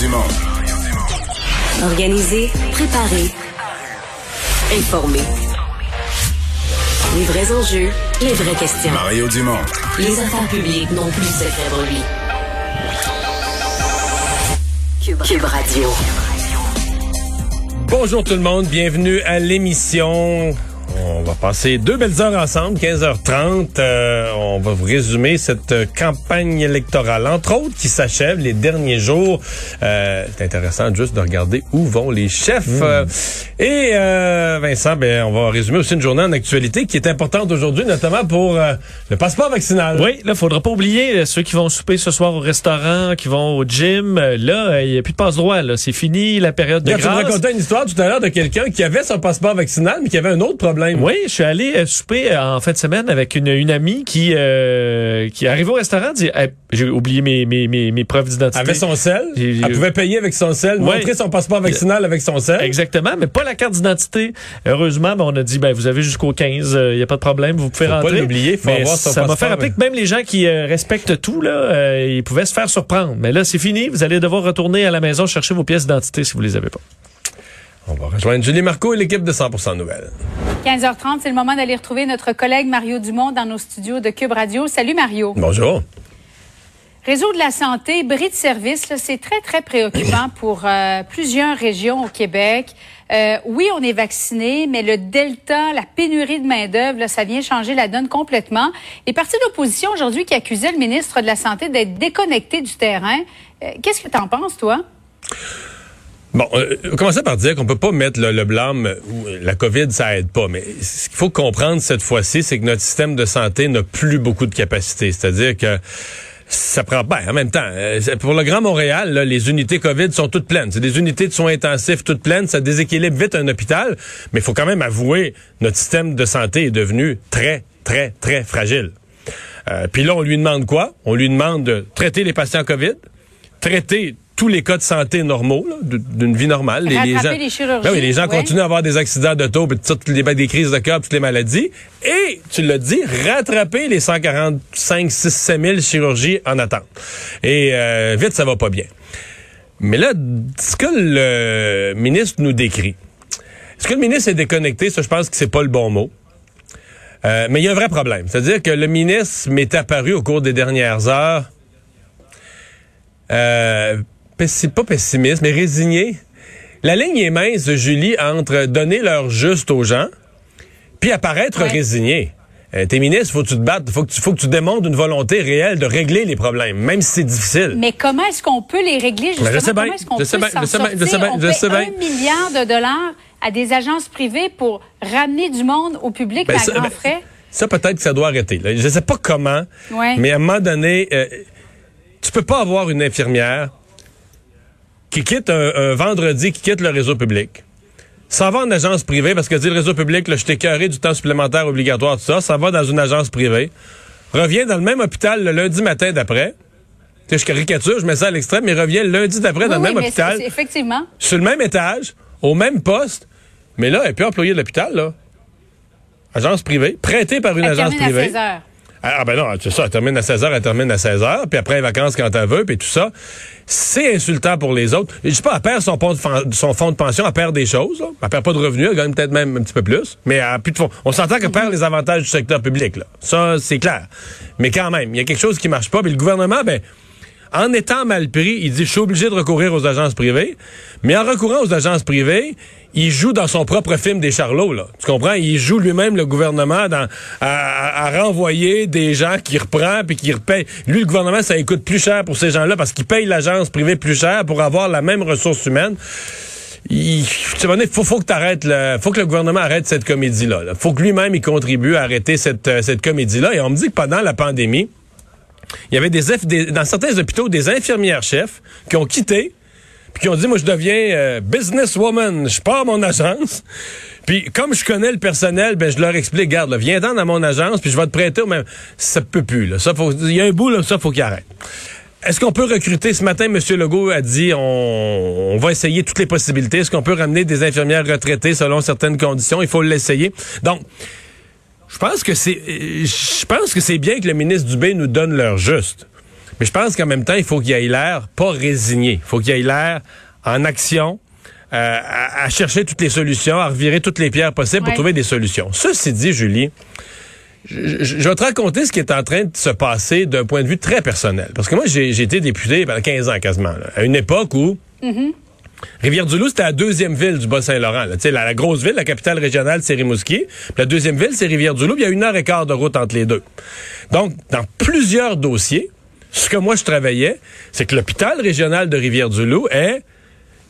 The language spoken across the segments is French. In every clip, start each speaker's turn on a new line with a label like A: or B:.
A: Dumont.
B: Organiser, préparer, informer. Les vrais enjeux, les vraies questions.
A: Mario Dumont.
B: Les affaires publiques n'ont plus de lui. Cube, Cube Radio.
C: Bonjour tout le monde, bienvenue à l'émission. On va passer deux belles heures ensemble, 15h30. Euh, on va vous résumer cette euh, campagne électorale, entre autres, qui s'achève les derniers jours. Euh, c'est intéressant juste de regarder où vont les chefs. Euh, et Vincent, ben, on va résumer aussi une journée en actualité qui est importante aujourd'hui, notamment pour le passeport vaccinal.
D: Oui, là, faudra pas oublier ceux qui vont souper ce soir au restaurant, qui vont au gym. Là, il n'y a plus de passe-droit. C'est fini la période de
C: grâce. Tu me racontais une histoire tout à l'heure de quelqu'un qui avait son passeport vaccinal, mais qui avait un autre problème.
D: Oui, je suis allé euh, souper euh, en fin de semaine avec une, une amie qui euh, qui arrive au restaurant, dit j'ai oublié mes, mes, mes, mes preuves d'identité.
C: Avec son sel, elle pouvait payer avec son sel, montrer son passeport vaccinal avec son sel.
D: Exactement, mais pas la carte d'identité. Heureusement, ben, on a dit ben vous avez jusqu'au 15, il y a pas de problème, vous pouvez
C: faut
D: rentrer.
C: Pas l'oublier, faut avoir son
D: ça m'a fait rappeler que même les gens qui respectent tout là, ils pouvaient se faire surprendre. Mais là, c'est fini, vous allez devoir retourner à la maison chercher vos pièces d'identité si vous les avez pas.
C: On va rejoindre Julie Marco et l'équipe de 100% Nouvelles.
E: 15h30, c'est le moment d'aller retrouver notre collègue Mario Dumont dans nos studios de Cube Radio. Salut Mario.
C: Bonjour.
E: Réseau de la santé, bris de service, c'est très, très préoccupant pour euh, plusieurs régions au Québec. Euh, oui, on est vacciné, mais le delta, la pénurie de main-d'œuvre, ça vient changer la donne complètement. Les partis d'opposition aujourd'hui qui accusaient le ministre de la Santé d'être déconnecté du terrain. Euh, qu'est-ce que tu en penses, toi?
C: Bon, euh, commencer par dire qu'on peut pas mettre le, blâme où la COVID ça aide pas, mais ce qu'il faut comprendre cette fois-ci, c'est que notre système de santé n'a plus beaucoup de capacité, c'est-à-dire que ça prend pas. En même temps, euh, pour le Grand Montréal, les unités COVID sont toutes pleines. C'est des unités de soins intensifs toutes pleines. Ça déséquilibre vite un hôpital. Mais il faut quand même avouer, notre système de santé est devenu très, très, très fragile. Euh, Puis là, on lui demande quoi? On lui demande de traiter les patients COVID, traiter tous les cas de santé normaux, d'une vie normale.
E: Les, les gens, les chirurgies. Ben
C: oui, les gens continuent à avoir des accidents d'auto, puis toutes les des crises de cœur, toutes les maladies. Et, tu l'as dit, rattraper les 145, 6, 7 000 chirurgies en attente. Et euh, vite, ça va pas bien. Mais là, ce que le ministre nous décrit, est-ce que le ministre est déconnecté? Ça, je pense que c'est pas le bon mot. Euh, mais il y a un vrai problème. C'est-à-dire que le ministre m'est apparu au cours des dernières heures euh, pas pessimiste, mais résigné. La ligne est mince, Julie, entre donner leur juste aux gens, puis apparaître résigné. Euh, t'es ministre, faut que tu te battes, faut que tu, faut que tu démontres une volonté réelle de régler les problèmes, même si c'est difficile.
E: Mais comment est-ce qu'on peut les régler justement?
C: je sais
E: comment est-ce qu'on peut
C: sais bien,
E: s'en sortir?
C: Je sais bien,
E: On
C: je sais
E: un milliard de dollars à des agences privées pour ramener du monde au public
C: ben,
E: à
C: ça,
E: grands
C: ben,
E: frais?
C: Ça, peut-être que ça doit arrêter. Là. Je sais pas comment,
E: Ouais.
C: mais à un moment donné, euh, tu peux pas avoir une infirmière qui quitte un, vendredi, qui quitte le réseau public, s'en va en agence privée, parce que dit le réseau public, là, je t'ai carré du temps supplémentaire obligatoire, tout ça, ça va dans une agence privée, revient dans le même hôpital le lundi matin d'après, je caricature, je mets ça à l'extrême, mais revient le lundi d'après dans le même hôpital.
E: effectivement.
C: Sur le même étage, au même poste, mais là, elle peut employer de l'hôpital, là. Agence privée, prêtée par une
E: Elle
C: agence privée.
E: À 16 heures.
C: Ah, ben non, c'est ça, elle termine à 16h, elle termine à 16h, puis après les vacances quand elle veut, puis tout ça. C'est insultant pour les autres. Je sais pas, elle perd son, fonds de, son fonds de pension, elle perd des choses, là. elle perd pas de revenus, elle gagne peut-être même un petit peu plus, mais elle a plus de fonds. On s'entend qu'elle perd les avantages du secteur public, là. Ça, c'est clair. Mais quand même, il y a quelque chose qui marche pas, puis le gouvernement, ben, en étant mal pris, il dit, je suis obligé de recourir aux agences privées, mais en recourant aux agences privées, il joue dans son propre film des charlots, là. Tu comprends? Il joue lui-même le gouvernement dans, à, renvoyer des gens qui reprend puis qui repaye. Lui, le gouvernement, ça coûte plus cher pour ces gens-là parce qu'il paye l'agence privée plus cher pour avoir la même ressource humaine. Il faut, faut que t'arrêtes le, faut que le gouvernement arrête cette comédie-là. Il Faut que lui-même il contribue à arrêter cette, euh, cette comédie-là. Et on me dit que pendant la pandémie, il y avait des, des dans certains hôpitaux des infirmières chefs qui ont quitté puis qui ont dit, moi, je deviens euh, businesswoman, je pars mon agence. Puis comme je connais le personnel, ben je leur explique, garde, viens dans mon agence, puis je vais te prêter. Même ça peut plus. Là. Ça faut, il y a un bout là, ça faut qu'il arrête. Est-ce qu'on peut recruter? Ce matin? M. Legault a dit, on, on va essayer toutes les possibilités. Est-ce qu'on peut ramener des infirmières retraitées selon certaines conditions? Il faut l'essayer. Donc, je pense que c'est, je pense que c'est bien que le ministre Dubé nous donne l'heure juste. Mais je pense qu'en même temps, il faut qu'il ait l'air pas résigné. Il faut qu'il ait l'air en action. euh, à, à chercher toutes les solutions, à revirer toutes les pierres possibles
E: Ouais.
C: pour trouver des solutions. Ceci dit, Julie, je, je- je vais te raconter ce qui est en train de se passer d'un point de vue très personnel. Parce que moi, j'ai été député pendant 15 ans quasiment, là, à une époque où Rivière-du-Loup, c'était la deuxième ville du Bas-Saint-Laurent. La, la grosse ville, la capitale régionale, c'est Rimouski. La deuxième ville, c'est Rivière-du-Loup. Il y a une heure et quart de route entre les deux. Donc, dans plusieurs dossiers, ce que moi je travaillais, c'est que l'hôpital régional de Rivière-du-Loup est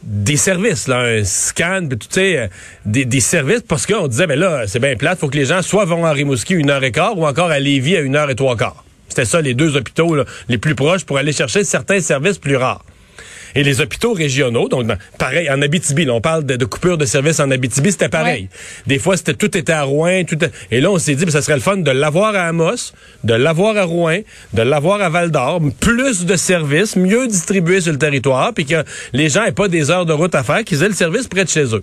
C: des services, un scan, tu euh, des, services, parce qu'on disait, ben là, c'est bien plate, faut que les gens soit vont à Rimouski une heure et quart, ou encore à Lévis à une heure et trois quarts. C'était ça, les deux hôpitaux les plus proches pour aller chercher certains services plus rares. Et les hôpitaux régionaux, donc dans- pareil, en Abitibi, là, on parle de, de coupure de services en Abitibi, c'était pareil. Des fois, c'était tout était à Rouen, tout était- et là, on s'est dit, ben, ça serait le fun de l'avoir à Amos, de l'avoir à Rouen, de l'avoir à Val d'Or, plus de services, mieux distribués sur le territoire, puis que les gens aient pas des heures de route à faire, qu'ils aient le service près de chez eux.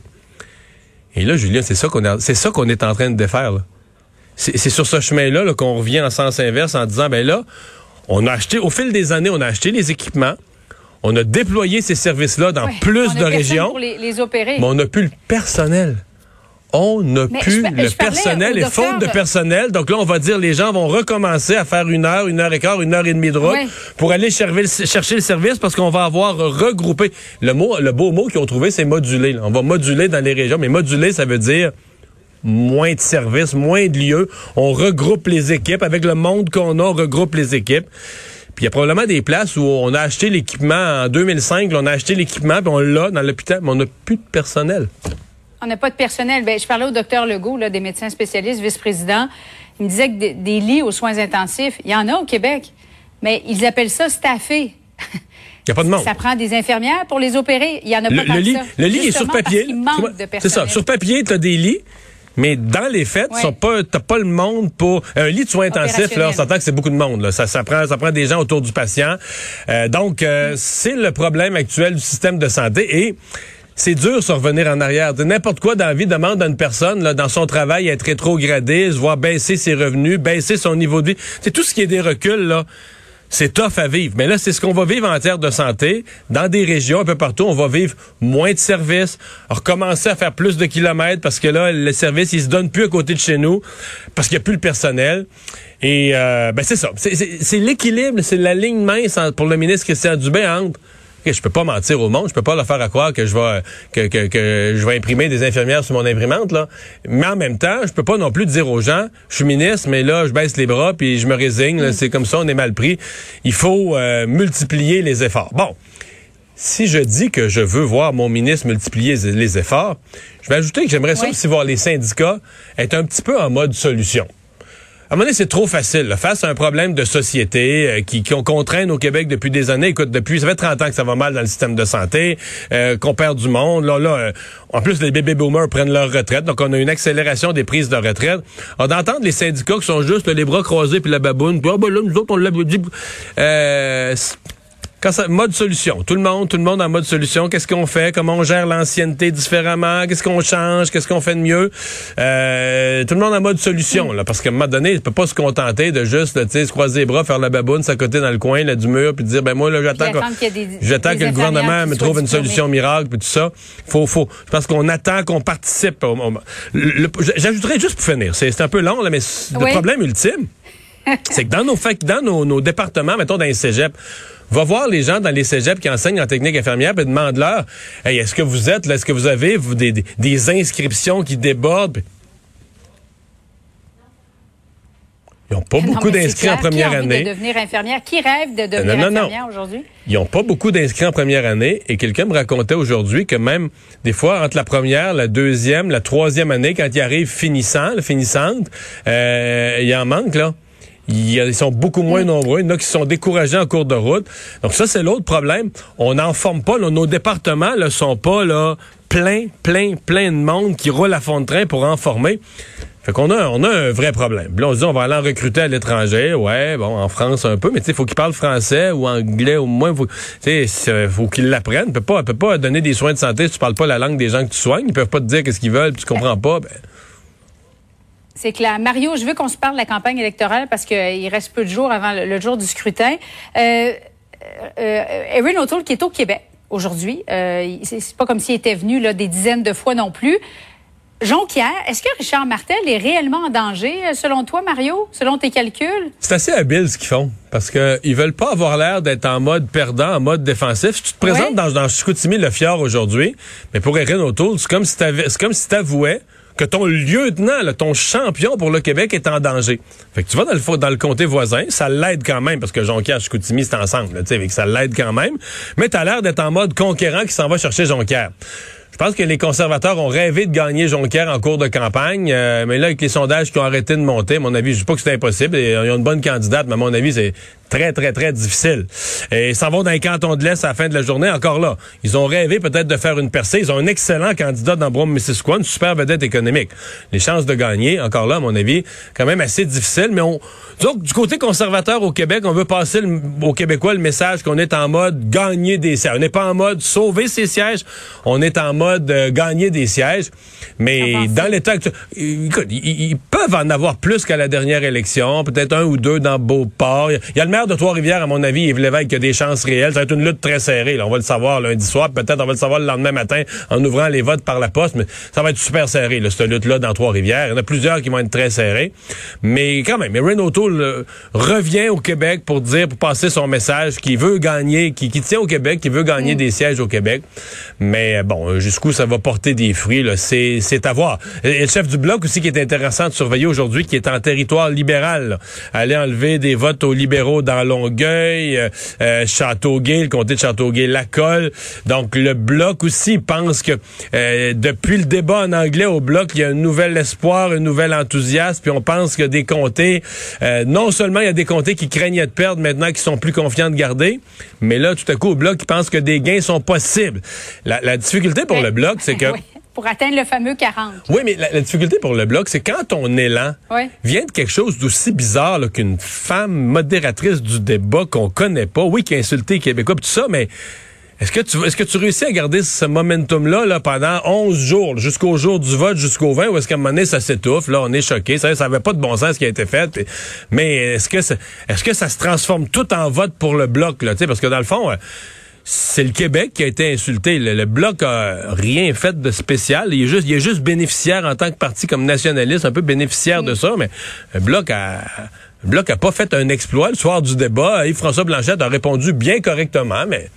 C: Et là, Julien, c'est ça qu'on est, c'est ça qu'on est en train de défaire. c'est sur ce chemin-là là, qu'on revient en sens inverse en disant, ben là, on a acheté, au fil des années, on a acheté les équipements, on a déployé ces services-là dans
E: Ouais,
C: plus de régions,
E: Pour les, les opérer.
C: mais on n'a plus le personnel. On n'a plus
E: je
C: le
E: je
C: personnel
E: au
C: et faute de personnel. Donc là, on va dire les gens vont recommencer à faire une heure, une heure et quart, une heure et demie de route
E: Ouais.
C: pour aller chercher le, chercher le service parce qu'on va avoir regroupé. Le mot, le beau mot qu'ils ont trouvé, c'est moduler. là. On va moduler dans les régions, mais moduler, ça veut dire moins de services, moins de lieux. On regroupe les équipes. Avec le monde qu'on a, on regroupe les équipes. Puis il y a probablement des places où on a acheté l'équipement en 2005, là, on a acheté l'équipement, puis on l'a dans l'hôpital, mais on n'a plus de personnel.
E: On n'a pas de personnel. Ben, je parlais au docteur Legault, là, des médecins spécialistes, vice-président. Il me disait que des, des lits aux soins intensifs, il y en a au Québec, mais ils appellent ça staffé.
C: Il n'y a pas de monde.
E: Ça prend des infirmières pour les opérer. Il y en a
C: Le,
E: pas
C: le lit,
E: ça.
C: le lit est sur papier.
E: qu'il manque de
C: C'est
E: personnel.
C: ça. Sur papier, tu as des lits. Mais dans les faits,
E: Ouais.
C: pas, t'as pas le monde pour un lit de soins intensifs. Là, on s'entend que c'est beaucoup de monde. Là. Ça, ça prend, ça prend des gens autour du patient. Euh, donc, euh, c'est le problème actuel du système de santé et c'est dur de revenir en arrière. De N'importe quoi dans la vie demande à une personne, là, dans son travail, à être rétrogradé, se voir baisser ses revenus, baisser son niveau de vie. C'est tout ce qui est des reculs, là. C'est tough à vivre. Mais là, c'est ce qu'on va vivre en matière de santé. Dans des régions un peu partout, on va vivre moins de services, recommencer à faire plus de kilomètres parce que là, le service, il se donne plus à côté de chez nous parce qu'il n'y a plus le personnel. Et euh, ben c'est ça. C'est- l'équilibre, c'est la ligne mince pour le ministre Christian Dubé entre je peux pas mentir au monde, je peux pas leur faire à croire que je vais que, que, que je vais imprimer des infirmières sur mon imprimante là. Mais en même temps, je peux pas non plus dire aux gens, je suis ministre, mais là je baisse les bras puis je me résigne. là. C'est comme ça, on est mal pris. Il faut euh, multiplier les efforts. Bon. Si je dis que je veux voir mon ministre multiplier les- efforts, je vais ajouter que j'aimerais ça aussi voir les syndicats être un petit peu en mode solution. À un moment donné, c'est trop facile. Face à un problème de société euh, qui, qui on contraint au Québec depuis des années. Écoute, depuis, ça fait 30 ans que ça va mal dans le système de santé, euh, qu'on perd du monde. Là, là, euh, en plus, les bébés boomers prennent leur retraite. Donc, on a une accélération des prises de retraite. On d'entendre les syndicats qui sont juste les bras croisés puis la baboune. Puis, ah, ben là, nous autres, on l'avait dit. Quand ça, mode solution. Tout le monde, tout le monde en mode solution. Qu'est-ce qu'on fait? Comment on gère l'ancienneté différemment? Qu'est-ce qu'on change? Qu'est-ce qu'on fait de mieux? Euh, tout le monde en mode solution, là. Parce qu'à un moment donné, il peut pas se contenter de juste, tu sais, se croiser les bras, faire la baboune, s'accoter dans le coin, là, du mur, puis dire, ben moi, là, j'attends j'attends que le gouvernement me trouve une solution miracle, puis tout ça. Faut, faut, parce qu'on attend qu'on participe. J'ajouterais juste pour finir. C'est un peu long, là, mais le problème ultime, c'est que dans nos fac- dans nos, nos départements, mettons dans les cégeps, va voir les gens dans les cégeps qui enseignent en technique infirmière et demande-leur hey, est-ce que vous êtes est-ce que vous avez vous, des, inscriptions qui débordent? Ils n'ont pas beaucoup d'inscrits en première année.
E: de devenir infirmière? Qui rêve de devenir
C: non, non, non.
E: infirmière aujourd'hui?
C: Ils n'ont pas beaucoup d'inscrits en première année et quelqu'un me racontait aujourd'hui que même des fois entre la première, la deuxième, la troisième année, quand ils arrivent finissant, finissante, euh, il en manque là. Il Ils sont beaucoup moins nombreux. Il y en a qui sont découragés en cours de route. Donc ça, c'est l'autre problème. On n'en forme pas. là. Nos départements ne sont pas là plein, plein, plein de monde qui roule à fond de train pour en former. Fait qu'on a, on a un vrai problème. Là, on se dit, on va aller en recruter à l'étranger. Ouais, bon, en France un peu, mais tu sais, faut qu'ils parlent français ou anglais au moins. Faut, tu sais, c'est- faut qu'ils l'apprennent. Tu peux pas, peut pas donner des soins de santé si tu parles pas la langue des gens que tu soignes. Ils peuvent pas te dire qu'est-ce qu'ils veulent, puis tu comprends pas. Ben,
E: C'est clair. Mario, je veux qu'on se parle de la campagne électorale parce qu'il reste peu de jours avant le, le jour du scrutin. Euh, euh, Erin O'Toole qui est au Québec aujourd'hui, euh, c'est pas comme s'il était venu là, des dizaines de fois non plus. Jonquière, est-ce que Richard Martel est réellement en danger, euh, selon toi, Mario, selon tes calculs?
C: C'est assez habile ce qu'ils font, parce que ils veulent pas avoir l'air d'être en mode perdant, en mode défensif. Tu te présentes
E: Ouais.
C: dans, dans Chicoutimi le Fjord aujourd'hui, mais pour Erin O'Toole, c'est comme si t'avais- c'est comme si t'avouais que ton lieutenant, là, ton champion pour le Québec est en danger. Fait que tu vas dans le, dans le comté voisin, ça l'aide quand même, parce que Jonquière et Chicoutimi, c'est ensemble, tu sais, ça l'aide quand même, mais t'as l'air d'être en mode conquérant qui s'en va chercher Jonquière. Je pense que les conservateurs ont rêvé de gagner Jonquière en cours de campagne, euh, mais là, avec les sondages qui ont arrêté de monter, à mon avis, je dis pas que c'est impossible, et, ils ont une bonne candidate, mais à mon avis, c'est très, très, très difficile. Et ils s'en vont dans les cantons de l'Est à la fin de la journée, encore là. Ils ont rêvé peut-être de faire une percée. Ils ont un excellent candidat dans Brome-Missisquoi, une super vedette économique. Les chances de gagner, encore là, à mon avis, quand même assez difficile, mais on, que du côté conservateur au Québec, on veut passer le- aux Québécois le message qu'on est en mode gagner des sièges. On n'est pas en mode sauver ses sièges, on est en mode euh, gagner des sièges. Mais dans l'état actuel, écoute, ils, ils peuvent en avoir plus qu'à la dernière élection, peut-être un ou deux dans Beauport. Il y a le maire de Trois-Rivières, à mon avis, Yves Lévesque, a des chances réelles. Ça va être une lutte très serrée. là. On va le savoir lundi soir. Peut-être on va le savoir le lendemain matin en ouvrant les votes par la poste. Mais ça va être super serré, là, cette lutte-là, dans Trois-Rivières. Il y en a plusieurs qui vont être très serrés. Mais quand même, Erin O'Toole euh, revient au Québec pour dire, pour passer son message qu'il veut gagner, qui, qui tient au Québec, qui veut gagner des sièges au Québec. Mais euh, bon, jusqu'où ça va porter des fruits, là, c'est, c'est à voir. Et le chef du bloc aussi qui est intéressant de surveiller aujourd'hui, qui est en territoire libéral, là. aller enlever des votes aux libéraux dans Longueuil, euh, euh, Châteauguay, le comté de Châteauguay, la colle. Donc le bloc aussi pense que euh, depuis le débat en anglais au bloc, il y a un nouvel espoir, un nouvel enthousiasme, puis on pense que des comtés, euh, non seulement il y a des comtés qui craignaient de perdre maintenant, qui sont plus confiants de garder, mais là tout à coup au bloc, ils pensent que des gains sont possibles. La, la difficulté pour le bloc, c'est que
E: pour atteindre le fameux 40.
C: oui, mais la, la difficulté pour le bloc, c'est quand ton élan vient de quelque chose d'aussi bizarre là, qu'une femme modératrice du débat qu'on connaît pas, oui, qui a insulté les Québécois, pis tout ça, mais est-ce que tu est-ce que tu réussis à garder ce momentum-là là, pendant 11 jours, là, jusqu'au jour du vote, jusqu'au 20, ou est-ce qu'à un moment donné, ça s'étouffe, là, on est choqué, ça ça avait pas de bon sens ce qui a été fait, pis- mais est-ce que est-ce que ça se transforme tout en vote pour le bloc, là, tu sais, parce que dans le fond... c'est le Québec qui a été insulté. Le, le bloc a rien fait de spécial. Il est juste, il est juste bénéficiaire en tant que parti comme nationaliste, un peu bénéficiaire de ça, mais le bloc a, le bloc a pas fait un exploit le soir du débat. Yves-François Blanchette a répondu bien correctement, mais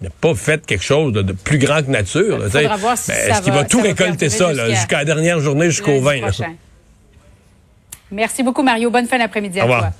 C: il n'a pas fait quelque chose de, de plus grand que nature.
E: si
C: Ben, Est-ce qu'il
E: va-
C: va tout
E: ça va
C: récolter ça
E: jusqu'à-
C: la dernière journée, jusqu'au
E: lundi
C: 20? là?
E: prochain. Merci beaucoup, Mario. Bonne fin d'après-midi à toi.